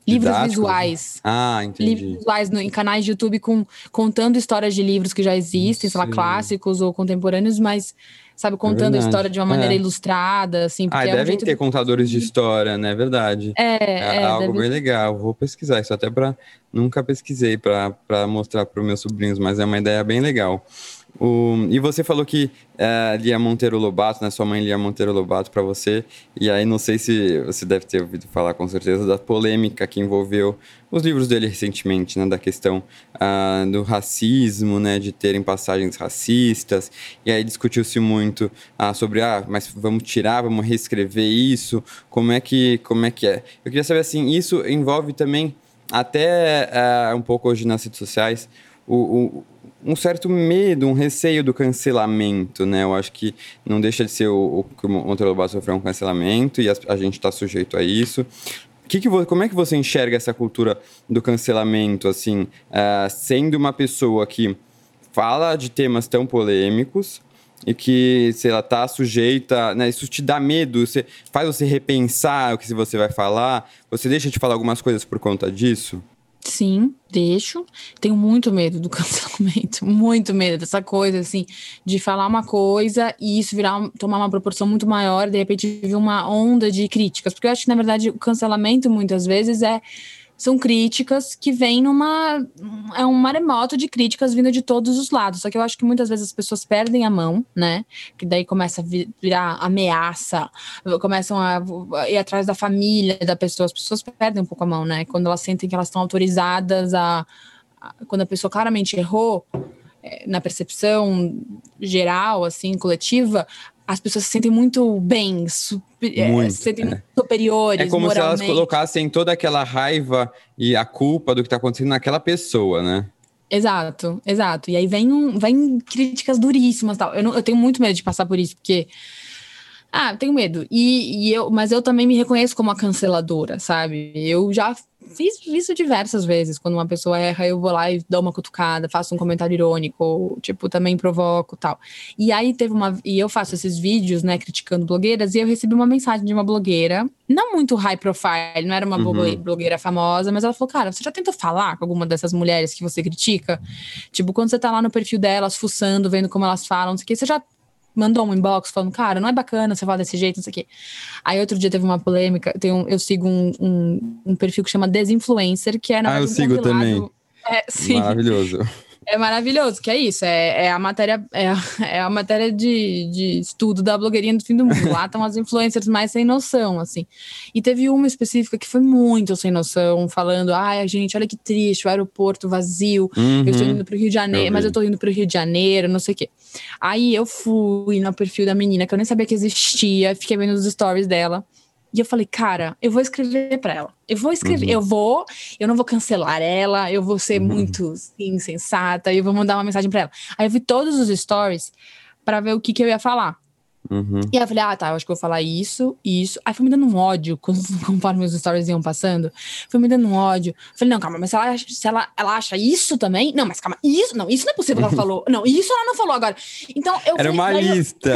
livros visuais. Ah, entendi. Livros visuais no, em canais de YouTube com, contando histórias de livros que já existem, Sim. sei lá, clássicos ou contemporâneos, mas sabe, contando é a história de uma maneira é. ilustrada, assim. Ah, é devem um ter contadores de história, né? Verdade. É, é, é algo deve... bem legal. Vou pesquisar isso até para nunca pesquisei para mostrar para os meus sobrinhos, mas é uma ideia bem legal. O, e você falou que é, lia Monteiro Lobato, né? Sua mãe lia Monteiro Lobato para você. E aí não sei se você deve ter ouvido falar com certeza da polêmica que envolveu os livros dele recentemente, né? Da questão ah, do racismo, né? De terem passagens racistas. E aí discutiu-se muito ah, sobre, ah, mas vamos tirar, vamos reescrever isso. Como é que, como é que é? Eu queria saber assim, isso envolve também até uh, um pouco hoje nas redes sociais, o, o, um certo medo, um receio do cancelamento, né? Eu acho que não deixa de ser o, que o Monteiro Lobato sofreu um cancelamento e a, a gente está sujeito a isso. Que que, como é que você enxerga essa cultura do cancelamento, assim, uh, sendo uma pessoa que fala de temas tão polêmicos e que, sei lá, tá sujeita, né? Isso te dá medo, você faz você repensar o que você vai falar, você deixa de falar algumas coisas por conta disso? Sim, deixo. Tenho muito medo do cancelamento, muito medo dessa coisa, assim, de falar uma coisa e isso virar, tomar uma proporção muito maior, de repente vir uma onda de críticas. Porque eu acho que, na verdade, o cancelamento muitas vezes é são críticas que vêm numa. É um maremoto de críticas vindo de todos os lados. Só que eu acho que muitas vezes as pessoas perdem a mão, né? Que daí começa a virar ameaça, começam a ir atrás da família da pessoa. As pessoas perdem um pouco a mão, né? Quando elas sentem que elas estão autorizadas a. quando a pessoa claramente errou, é, na percepção geral, assim, coletiva, as pessoas se sentem muito bem, super, é, muito, se sentem é. superiores. É como moralmente. se elas colocassem toda aquela raiva e a culpa do que está acontecendo naquela pessoa, né? Exato, exato. E aí vem, um, vem críticas duríssimas tal. Eu, não, eu tenho muito medo de passar por isso, porque. Ah, tenho medo. E, e eu, mas eu também me reconheço como a canceladora, sabe? Eu já fiz isso diversas vezes. Quando uma pessoa erra, eu vou lá e dou uma cutucada, faço um comentário irônico, tipo, também provoco tal. E aí teve uma. E eu faço esses vídeos, né, criticando blogueiras, e eu recebi uma mensagem de uma blogueira, não muito high profile, não era uma uhum. blogueira famosa, mas ela falou: Cara, você já tentou falar com alguma dessas mulheres que você critica? Tipo, quando você tá lá no perfil delas, fuçando, vendo como elas falam, não sei o que, você já mandou um inbox falando, cara, não é bacana você falar desse jeito, não sei o quê. Aí outro dia teve uma polêmica, tem um, eu sigo um, um, um, perfil que chama Desinfluencer, que é na Ah, eu sigo também. É, sim. Maravilhoso. É maravilhoso, que é isso, é, é a matéria, é, a, é a matéria de, de estudo da blogueirinha do fim do mundo. Lá estão as influencers mais sem noção, assim. E teve uma específica que foi muito sem noção, falando: ai, gente, olha que triste, o aeroporto vazio, uhum. eu estou indo para o Rio de Janeiro, eu mas eu estou indo para o Rio de Janeiro, não sei o quê. Aí eu fui no perfil da menina, que eu nem sabia que existia, fiquei vendo os stories dela. E eu falei, cara, eu vou escrever para ela. Eu vou escrever, uhum. eu vou, eu não vou cancelar ela, eu vou ser uhum. muito insensata, e eu vou mandar uma mensagem para ela. Aí eu vi todos os stories para ver o que, que eu ia falar. Uhum. E aí eu falei, ah, tá, eu acho que eu vou falar isso, isso. Aí foi me dando um ódio, conforme os stories iam passando. Foi me dando um ódio. Eu falei, não, calma, mas se ela, se ela, ela acha isso também? Não, mas calma, isso, não, isso não é possível que ela falou. Não, isso ela não falou agora. Então eu. Era falei, uma lista.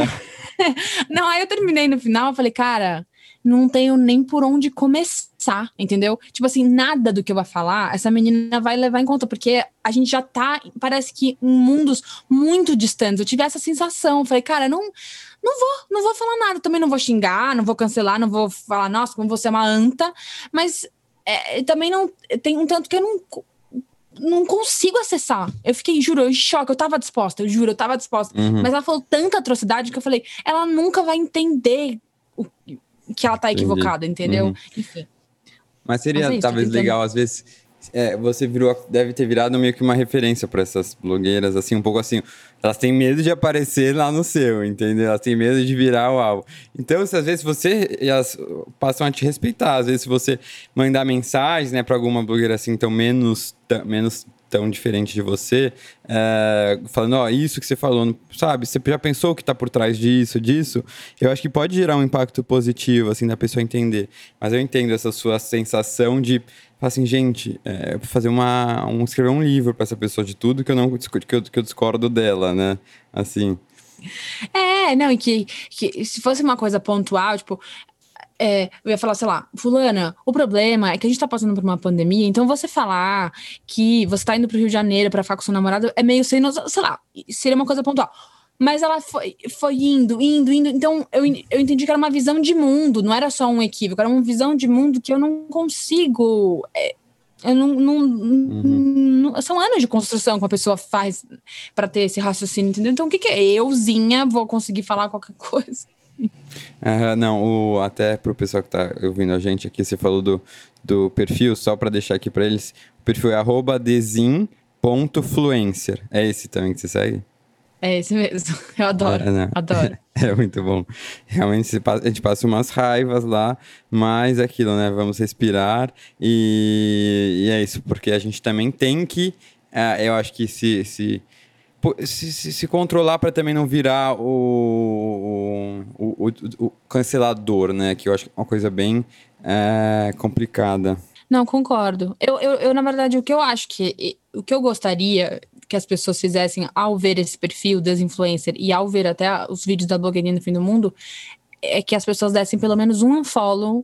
Eu... não, aí eu terminei no final, eu falei, cara não tenho nem por onde começar, entendeu? Tipo assim, nada do que eu vou falar, essa menina vai levar em conta, porque a gente já tá, parece que em mundos muito distantes. Eu tive essa sensação, falei, cara, não, não vou, não vou falar nada, também não vou xingar, não vou cancelar, não vou falar, nossa, como você é uma anta, mas é, também não, tem um tanto que eu não não consigo acessar. Eu fiquei, juro, eu em choque. Eu tava disposta, eu juro, eu tava disposta. Uhum. Mas ela falou tanta atrocidade que eu falei, ela nunca vai entender o, que ela tá equivocada, Entendi. entendeu? Uhum. Enfim. Mas seria Mas é talvez legal, às vezes, é, você virou, deve ter virado meio que uma referência para essas blogueiras, assim, um pouco assim. Elas têm medo de aparecer lá no seu, entendeu? Elas têm medo de virar o alvo. Então, se, às vezes você. Elas passam a te respeitar. Às vezes, se você mandar mensagens, né, para alguma blogueira assim, tão menos, menos tão diferente de você, é, falando, ó, isso que você falou, sabe? Você já pensou o que está por trás disso, disso? Eu acho que pode gerar um impacto positivo, assim, da pessoa entender. Mas eu entendo essa sua sensação de, assim, gente, é, eu vou fazer uma, um, escrever um livro para essa pessoa de tudo que eu não que eu, que eu discordo dela, né? Assim. É, não, e que, que se fosse uma coisa pontual, tipo, é, eu ia falar, sei lá, fulana, o problema é que a gente tá passando por uma pandemia, então você falar que você tá indo pro Rio de Janeiro pra ficar com seu namorado é meio sem noção, sei lá, seria uma coisa pontual. Mas ela foi, foi indo, indo, indo. Então eu, eu entendi que era uma visão de mundo, não era só um equívoco, era uma visão de mundo que eu não consigo. É, eu não, não, uhum. não, São anos de construção que a pessoa faz para ter esse raciocínio, entendeu? Então o que, que é? Euzinha vou conseguir falar qualquer coisa. Não, o, até pro pessoal que tá ouvindo a gente aqui, você falou do, do perfil, só para deixar aqui para eles, o perfil é arroba desim.fluencer. É esse também que você segue? É esse mesmo, eu adoro, né? adoro. É muito bom. Realmente a gente passa umas raivas lá, mas é aquilo, né? Vamos respirar e, e é isso, porque a gente também tem que, uh, eu acho que se, se se, se, se controlar para também não virar o, o, o, o, cancelador, né? Que eu acho que é uma coisa bem é, complicada. Não, concordo. Eu, eu, eu, na verdade, o que eu acho que. O que eu gostaria que as pessoas fizessem ao ver esse perfil das influencer e ao ver até os vídeos da blogueirinha do fim do mundo é que as pessoas dessem pelo menos um unfollow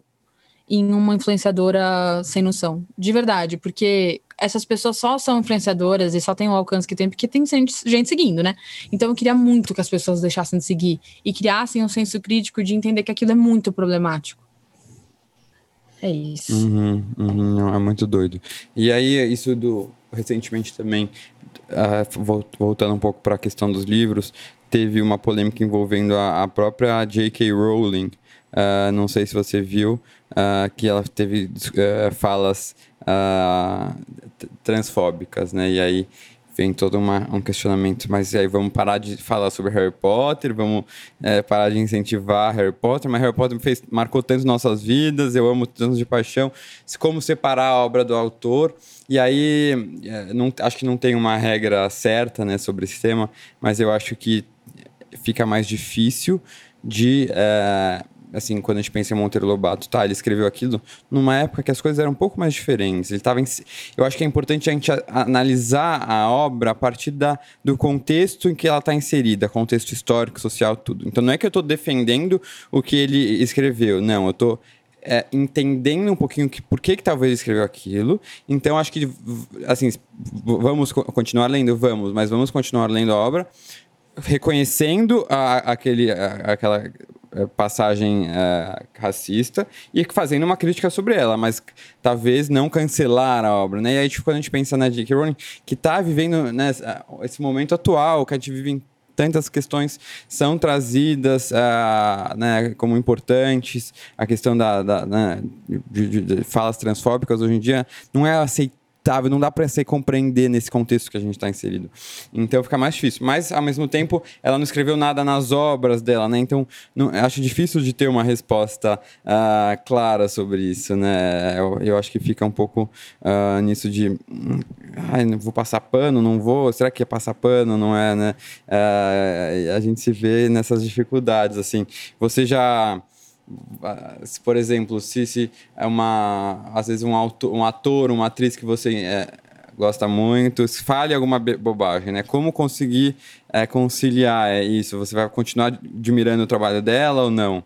em uma influenciadora sem noção. De verdade, porque essas pessoas só são influenciadoras e só têm o alcance que tem porque tem gente, seguindo, né? Então eu queria muito que as pessoas deixassem de seguir e criassem um senso crítico de entender que aquilo é muito problemático. É isso. Uhum, uhum, é muito doido. E aí, isso do. Recentemente também, uh, voltando um pouco para a questão dos livros, teve uma polêmica envolvendo a, a própria J.K. Rowling. Uh, não sei se você viu, uh, que ela teve uh, falas transfóbicas, né? E aí vem todo uma, um questionamento, mas aí vamos parar de falar sobre Harry Potter, vamos é, parar de incentivar Harry Potter, mas Harry Potter fez, marcou tanto nossas vidas, eu amo tanto de paixão, como separar a obra do autor, e aí é, não, acho que não tem uma regra certa né, sobre esse tema, mas eu acho que fica mais difícil de é, assim, quando a gente pensa em Monteiro Lobato, tá, ele escreveu aquilo numa época que as coisas eram um pouco mais diferentes. Ele tava em... Eu acho que é importante a gente analisar a obra a partir da, do contexto em que ela está inserida, contexto histórico, social, tudo. Então não é que eu estou defendendo o que ele escreveu, não, eu estou é, entendendo um pouquinho que, por que, que talvez ele escreveu aquilo. Então, acho que, assim, vamos continuar lendo? Vamos, mas vamos continuar lendo a obra, reconhecendo a, aquele, a, aquela é, passagem é, racista e fazendo uma crítica sobre ela, mas talvez não cancelar a obra, né? E aí, tipo, quando a gente pensa na J.K. Rowling, que está vivendo né, esse momento atual, que a gente vive em tantas questões são trazidas uh, né, como importantes, a questão da, da né, de, de, de, falas transfóbicas hoje em dia não é aceitável não dá para se compreender nesse contexto que a gente está inserido. Então fica mais difícil. Mas, ao mesmo tempo, ela não escreveu nada nas obras dela, né? Então, não, acho difícil de ter uma resposta uh, clara sobre isso, né? Eu, eu, acho que fica um pouco uh, nisso de. Hum, ai, vou passar pano, não vou? Será que é passar pano? Não é, né? Uh, a gente se vê nessas dificuldades, assim. Você já por exemplo, se, se é uma às vezes um, autor, um ator, uma atriz que você é, gosta muito, se fale alguma bobagem, né? Como conseguir é, conciliar isso? Você vai continuar admirando o trabalho dela ou não?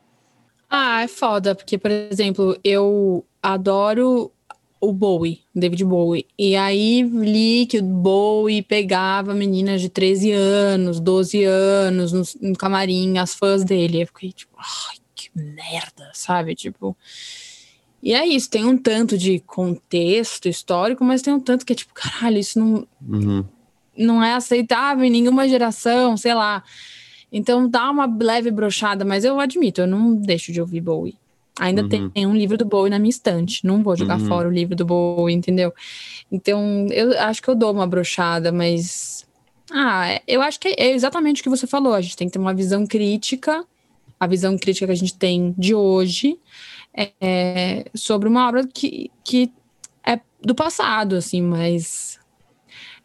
Ah, é foda, porque, por exemplo, eu adoro o Bowie, David Bowie. E aí li que o Bowie pegava meninas de 13 anos, 12 anos no, no camarim, as fãs dele. Eu fiquei tipo, ai, merda, sabe? Tipo. E é isso, tem um tanto de contexto histórico, mas tem um tanto que é tipo, caralho, isso não, uhum. não é aceitável em nenhuma geração, sei lá. Então dá uma leve brochada, mas eu admito, eu não deixo de ouvir Bowie. Ainda uhum. tem, tem um livro do Bowie na minha estante. Não vou jogar uhum. fora o livro do Bowie, entendeu? Então, eu acho que eu dou uma brochada, mas. Ah, eu acho que é exatamente o que você falou. A gente tem que ter uma visão crítica a visão crítica que a gente tem de hoje é, sobre uma obra que, que é do passado, assim, mas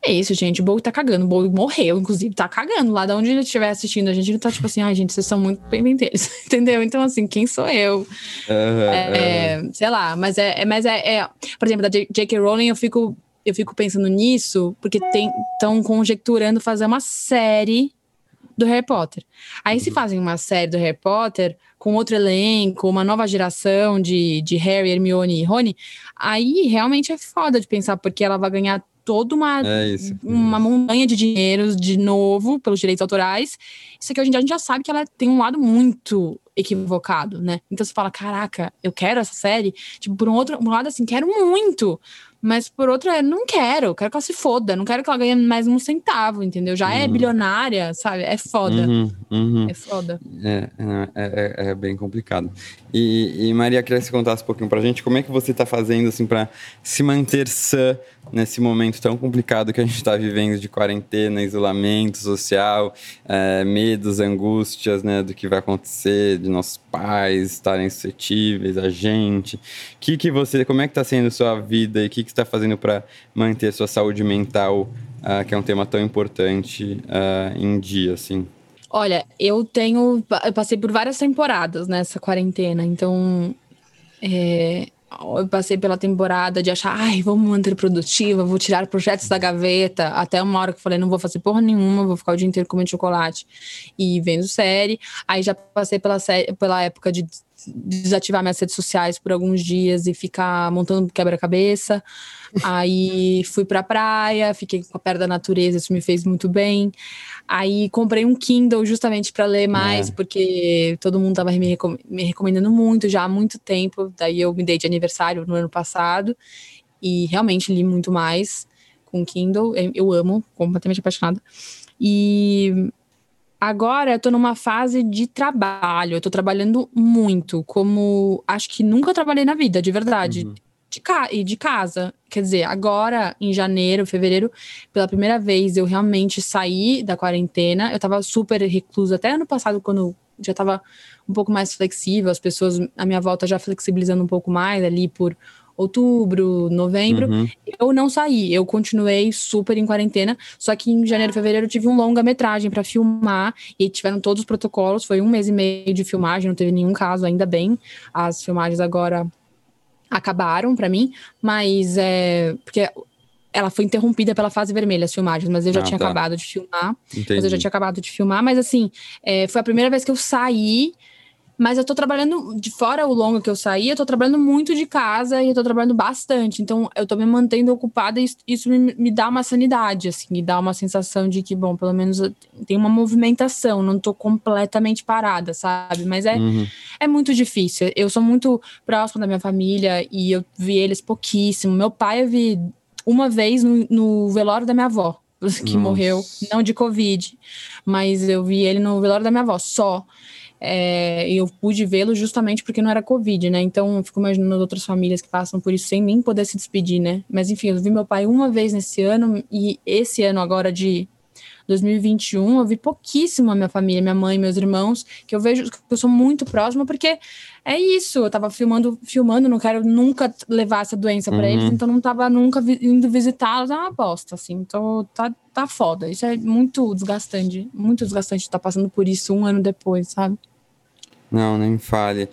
é isso, gente. O Bowie tá cagando. O Bowie morreu, inclusive, tá cagando. Lá de onde ele estiver assistindo, a gente não tá tipo assim, ai, gente, vocês são muito bem-vindos, entendeu? Então, assim, quem sou eu? Uhum, é, uhum. Sei lá, mas é, é mas é, é, Por exemplo, da J.K. Rowling, eu fico, eu fico pensando nisso, porque estão conjecturando fazer uma série do Harry Potter. Aí se uhum. fazem uma série do Harry Potter com outro elenco, uma nova geração de, de Harry, Hermione e Rony, aí realmente é foda de pensar, porque ela vai ganhar toda uma, é uma montanha de dinheiros de novo pelos direitos autorais. Isso aqui hoje em dia a gente já sabe que ela tem um lado muito equivocado, né? Então você fala, caraca, eu quero essa série. Tipo, por um outro um lado, assim, quero muito. Mas por outro, eu não quero, quero que ela se foda, não quero que ela ganhe mais um centavo, entendeu? Já é uhum. é bilionária, sabe? É foda. Uhum, uhum. É foda. É, é, é, é, bem complicado. E, e, Maria, queria que você contasse um pouquinho pra gente como é que você tá fazendo, assim, pra se manter sã nesse momento tão complicado que a gente tá vivendo de quarentena, isolamento social, é, medos, angústias, né, do que vai acontecer, de nossos pais estarem suscetíveis a gente. Que que você, como é que tá sendo a sua vida e o que, está fazendo para manter a sua saúde mental, uh, que é um tema tão importante, uh, em dia, assim? Olha, eu tenho. Eu passei por várias temporadas nessa quarentena, então. É, eu passei pela temporada de achar, ai, vamos manter produtiva, vou tirar projetos da gaveta, até uma hora que eu falei, não vou fazer porra nenhuma, vou ficar o dia inteiro comendo chocolate e vendo série. Aí já passei pela, pela época de desativar minhas redes sociais por alguns dias e ficar montando quebra-cabeça. Aí fui pra praia, fiquei com a perto da natureza, isso me fez muito bem. Aí comprei um Kindle justamente para ler mais, é. porque todo mundo tava me, recom me recomendando muito já há muito tempo. Daí eu me dei de aniversário no ano passado e realmente li muito mais com Kindle. Eu amo, completamente apaixonada. E Agora eu tô numa fase de trabalho. Eu tô trabalhando muito, como acho que nunca trabalhei na vida, de verdade. Uhum. De ca e de casa. Quer dizer, agora, em janeiro, fevereiro, pela primeira vez eu realmente saí da quarentena. Eu tava super reclusa até ano passado, quando já tava um pouco mais flexível, as pessoas à minha volta já flexibilizando um pouco mais ali por outubro, novembro, uhum. eu não saí, eu continuei super em quarentena, só que em janeiro, fevereiro eu tive um longa-metragem para filmar e tiveram todos os protocolos, foi um mês e meio de filmagem, não teve nenhum caso, ainda bem. As filmagens agora acabaram para mim, mas é porque ela foi interrompida pela fase vermelha, as filmagens, mas eu já ah, tinha tá. acabado de filmar. Entendi. Mas eu já tinha acabado de filmar, mas assim, é, foi a primeira vez que eu saí mas eu tô trabalhando, de fora o longo que eu saí, eu tô trabalhando muito de casa e eu tô trabalhando bastante. Então, eu tô me mantendo ocupada e isso me, me dá uma sanidade, assim, me dá uma sensação de que, bom, pelo menos tem uma movimentação, não tô completamente parada, sabe? Mas é, uhum. é muito difícil. Eu sou muito próxima da minha família e eu vi eles pouquíssimo. Meu pai eu vi uma vez no, no velório da minha avó, que Nossa. morreu, não de Covid, mas eu vi ele no velório da minha avó, só. É, eu pude vê-lo justamente porque não era Covid, né? Então, eu fico imaginando outras famílias que passam por isso sem nem poder se despedir, né? Mas, enfim, eu vi meu pai uma vez nesse ano e esse ano agora de 2021, eu vi pouquíssimo a minha família, minha mãe, meus irmãos, que eu vejo que eu sou muito próxima, porque é isso, eu tava filmando, filmando, não quero nunca levar essa doença para uhum. eles, então não tava nunca vi, indo visitá-los, é uma bosta, assim, então tá, tá foda. Isso é muito desgastante, muito desgastante estar tá passando por isso um ano depois, sabe? Não, nem fale.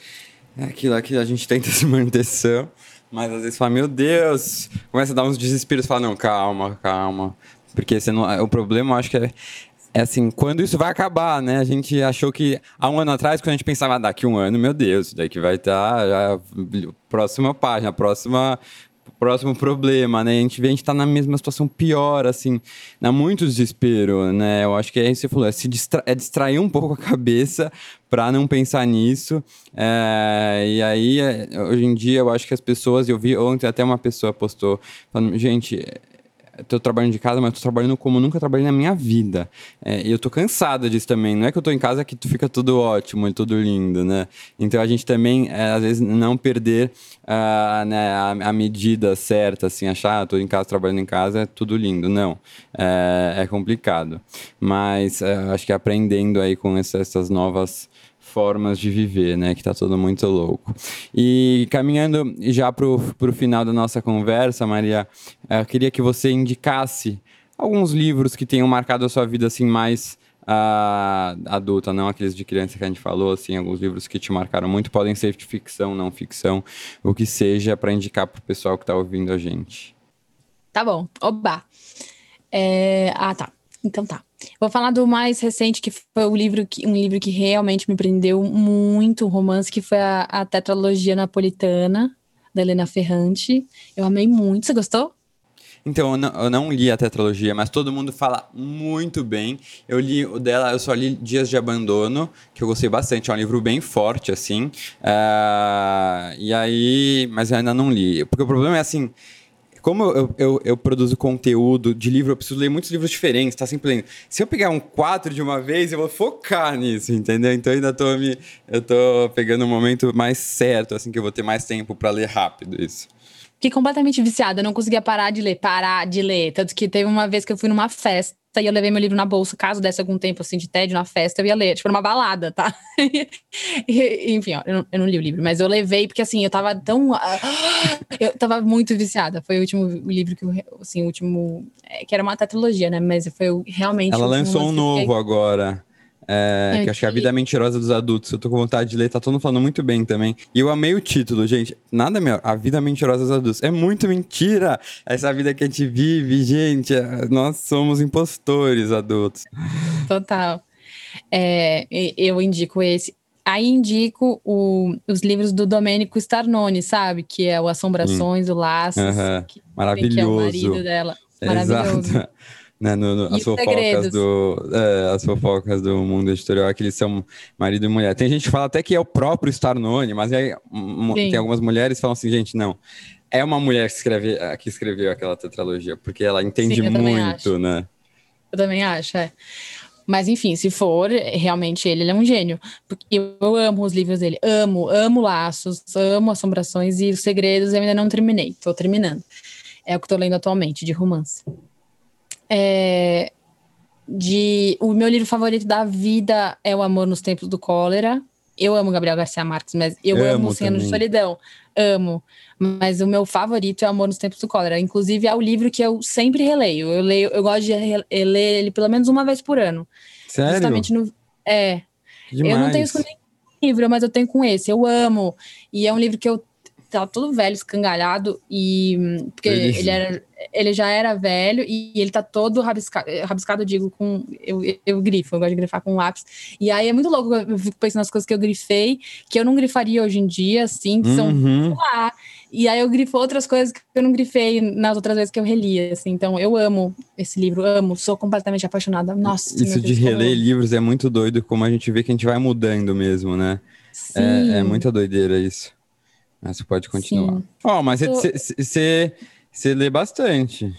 É aquilo, aquilo, a gente tenta se manter sã, mas às vezes fala, meu Deus, começa a dar uns desesperos, fala, não, calma, calma. Porque você não, o problema, eu acho que é, é assim, quando isso vai acabar, né? A gente achou que há um ano atrás, quando a gente pensava, ah, daqui um ano, meu Deus, daqui vai estar tá, já, próxima página, próxima próximo problema, né? A gente vê a gente tá na mesma situação pior, assim, dá muito desespero, né? Eu acho que é isso que você falou, é, se distra é distrair um pouco a cabeça para não pensar nisso. É, e aí, é, hoje em dia, eu acho que as pessoas, eu vi ontem até uma pessoa postou, falando, gente, tô trabalhando de casa, mas tô trabalhando como nunca trabalhei na minha vida. É, e eu tô cansada disso também. Não é que eu tô em casa que fica tudo ótimo e tudo lindo, né? Então a gente também, é, às vezes, não perder uh, né, a, a, medida certa, assim, achar, ah, tô em casa trabalhando em casa, é tudo lindo. Não. É, é complicado. Mas é, acho que aprendendo aí com essas novas formas de viver, né? Que tá tudo muito louco. E caminhando já pro, pro final da nossa conversa, Maria, eu queria que você indicasse alguns livros que tenham marcado a sua vida assim mais uh, adulta, não aqueles de criança que a gente falou, assim, alguns livros que te marcaram muito, podem ser de ficção, não ficção, o que seja, para indicar pro pessoal que tá ouvindo a gente. Tá bom, oba. É... Ah, tá. Então tá. Vou falar do mais recente, que foi o livro que, um livro que realmente me prendeu muito, um romance, que foi a, a Tetralogia Napolitana, da Helena Ferrante. Eu amei muito. Você gostou? Então, eu não, eu não, li a tetralogia, mas todo mundo fala muito bem. Eu li o dela, eu só li Dias de Abandono, que eu gostei bastante. É um livro bem forte, assim. Uh, e aí, mas eu ainda não li. Porque o problema é assim como eu, eu, eu, produzo conteúdo de livro, eu preciso ler muitos livros diferentes, tá sempre lendo. Se eu pegar um quatro de uma vez, eu vou focar nisso, entendeu? Então ainda tô me. Eu tô pegando um momento mais certo, assim, que eu vou ter mais tempo para ler rápido isso. Fiquei completamente viciada, não conseguia parar de ler, parar de ler. Tanto que teve uma vez que eu fui numa festa e eu levei meu livro na bolsa, caso desse algum tempo assim de tédio na festa, eu ia ler, tipo, numa balada, tá? e, enfim, ó, eu não, eu não, li o livro, mas eu levei porque assim, eu tava tão. Ah, eu tava muito viciada. Foi o último livro que eu, assim, o último. É, que era uma tetralogia, né? Mas foi realmente. Ela lançou um novo fiquei... agora. É, é, que acho que é A Vida Mentirosa dos Adultos. Eu tô com vontade de ler, tá todo mundo falando muito bem também. E eu amei o título, gente. Nada melhor. A Vida Mentirosa dos Adultos. É muito mentira essa vida que a gente vive, gente. É, nós somos impostores adultos. Total. É, eu indico esse. Aí indico o, os livros do Domênico Starnone, sabe? Que é o Assombrações, hum. o Laços. Que, Maravilhoso. Que é o marido dela. Maravilhoso. Exato né, no, no, as fofocas do é, as fofocas do mundo editorial é que eles são marido e mulher. Tem gente que fala até que é o próprio Starnone, mas aí, tem algumas mulheres que falam assim, gente, não. É uma mulher que, escreve, que escreveu aquela tetralogia, porque ela entende Sim, muito, né? Eu também acho, é. Mas enfim, se for, realmente ele, ele é um gênio. Porque eu amo os livros dele. Amo, amo Laços, amo Assombrações e Os Segredos eu ainda não terminei. Tô terminando. É o que tô lendo atualmente, de romance. É, de o meu livro favorito da vida é O Amor nos Tempos do Cólera. Eu amo Gabriel Garcia Marques, mas eu amo, amo de Solidão. Amo. Mas o meu favorito é O Amor nos Tempos do Cólera. Inclusive, é o livro que eu sempre releio. Eu leio, eu gosto de ler ele pelo menos uma vez por ano. Sério? Justamente no. É. Demais. Eu não tenho isso com nenhum livro, mas eu tenho com esse. Eu amo. E é um livro que eu tava todo velho, escangalhado, e porque ele era, ele já era velho e ele tá todo rabiscado, rabiscado digo, com eu, eu grifo, eu gosto de grifar com lápis. E aí é muito louco, eu fico pensando nas coisas que eu grifei, que eu não grifaria hoje em dia, assim, que são uhum. lá. E aí eu grifo outras coisas que eu não grifei nas outras vezes que eu reli, assim. Então eu amo esse livro, amo, sou completamente apaixonada. Nossa, isso de reler livros é muito doido, como a gente vê que a gente vai mudando mesmo, né? É, é muita doideira isso. Mas você pode continuar. Ó, oh, mas você Tô... lê bastante.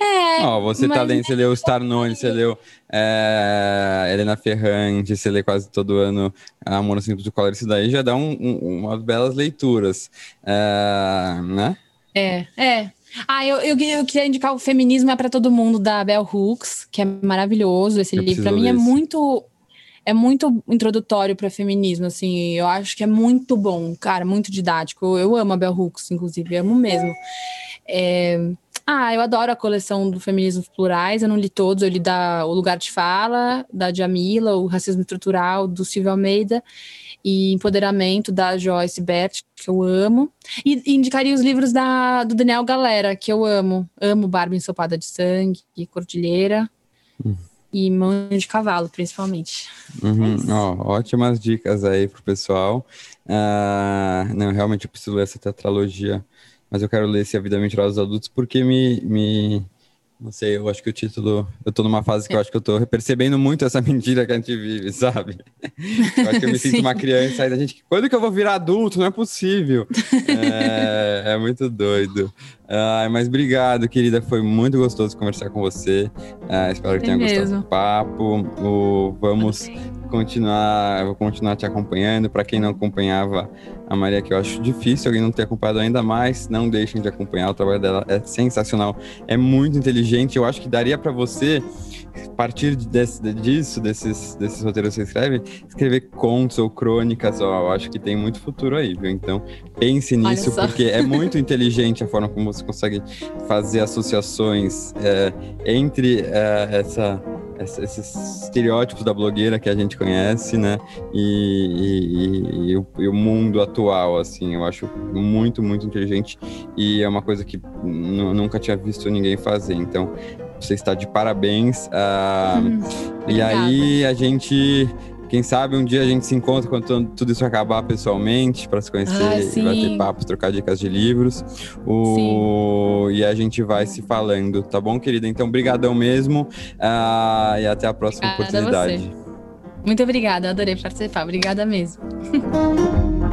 É. Ó, oh, você tá lendo, você leu o Starnone, você leu é, Helena Ferrante, você lê quase todo ano Amor no Simples do Color. Isso daí já dá um, um, umas belas leituras, é, né? É, é. Ah, eu, eu, eu, queria indicar o Feminismo é para Todo Mundo, da Bell Hooks, que é maravilhoso esse eu livro. Para mim é muito é muito introdutório para feminismo, assim. Eu acho que é muito bom, cara, muito didático. Eu amo a Bell Hooks, inclusive, amo mesmo. É... Ah, eu adoro a coleção do Feminismos Plurais. Eu não li todos, eu li da O Lugar de Fala, da Jamila, O Racismo Estrutural, do Silvio Almeida, e Empoderamento, da Joyce Bert, que eu amo. E, e indicaria os livros da, do Daniel Galera, que eu amo. Amo Barba Ensopada de Sangue, Cordilheira. Hum e mão de cavalo, principalmente. Uhum. Oh, ótimas dicas aí pro pessoal. Uh, não, realmente eu preciso ler essa tetralogia, mas eu quero ler esse A Vida Mentirosa dos Adultos porque me, me, não sei, eu acho que o título. Eu tô numa fase que eu acho que eu tô percebendo muito essa mentira que a gente vive, sabe? Eu acho que eu me sinto uma criança aí da gente. Quando que eu vou virar adulto? Não é possível. É, é muito doido. Ah, mas obrigado, querida. Foi muito gostoso conversar com você. Ah, espero que tenha mesmo. gostado do papo. O, vamos continuar, vou continuar te acompanhando. Para quem não acompanhava a Maria, que eu acho difícil alguém não ter acompanhado ainda mais, não deixem de acompanhar. O trabalho dela é sensacional, é muito inteligente. Eu acho que daria para você a partir desse, disso, desses, desses roteiros que você escreve, escrever contos ou crônicas, ó, eu acho que tem muito futuro aí, viu? Então, pense nisso, porque é muito inteligente a forma como você consegue fazer associações é, entre é, essa, esses estereótipos da blogueira que a gente conhece, né? E, e, e, o, e, o, mundo atual, assim, eu acho muito, muito inteligente e é uma coisa que nunca tinha visto ninguém fazer. Então, você está de parabéns. Uh, hum, e aí a gente. Quem sabe um dia a gente se encontra quando tudo isso acabar pessoalmente para se conhecer ah, e bater papos, trocar dicas de livros. O... E a gente vai se falando, tá bom, querida? Então, brigadão mesmo uh, e até a próxima obrigada oportunidade. A Muito obrigada, adorei participar. Obrigada mesmo.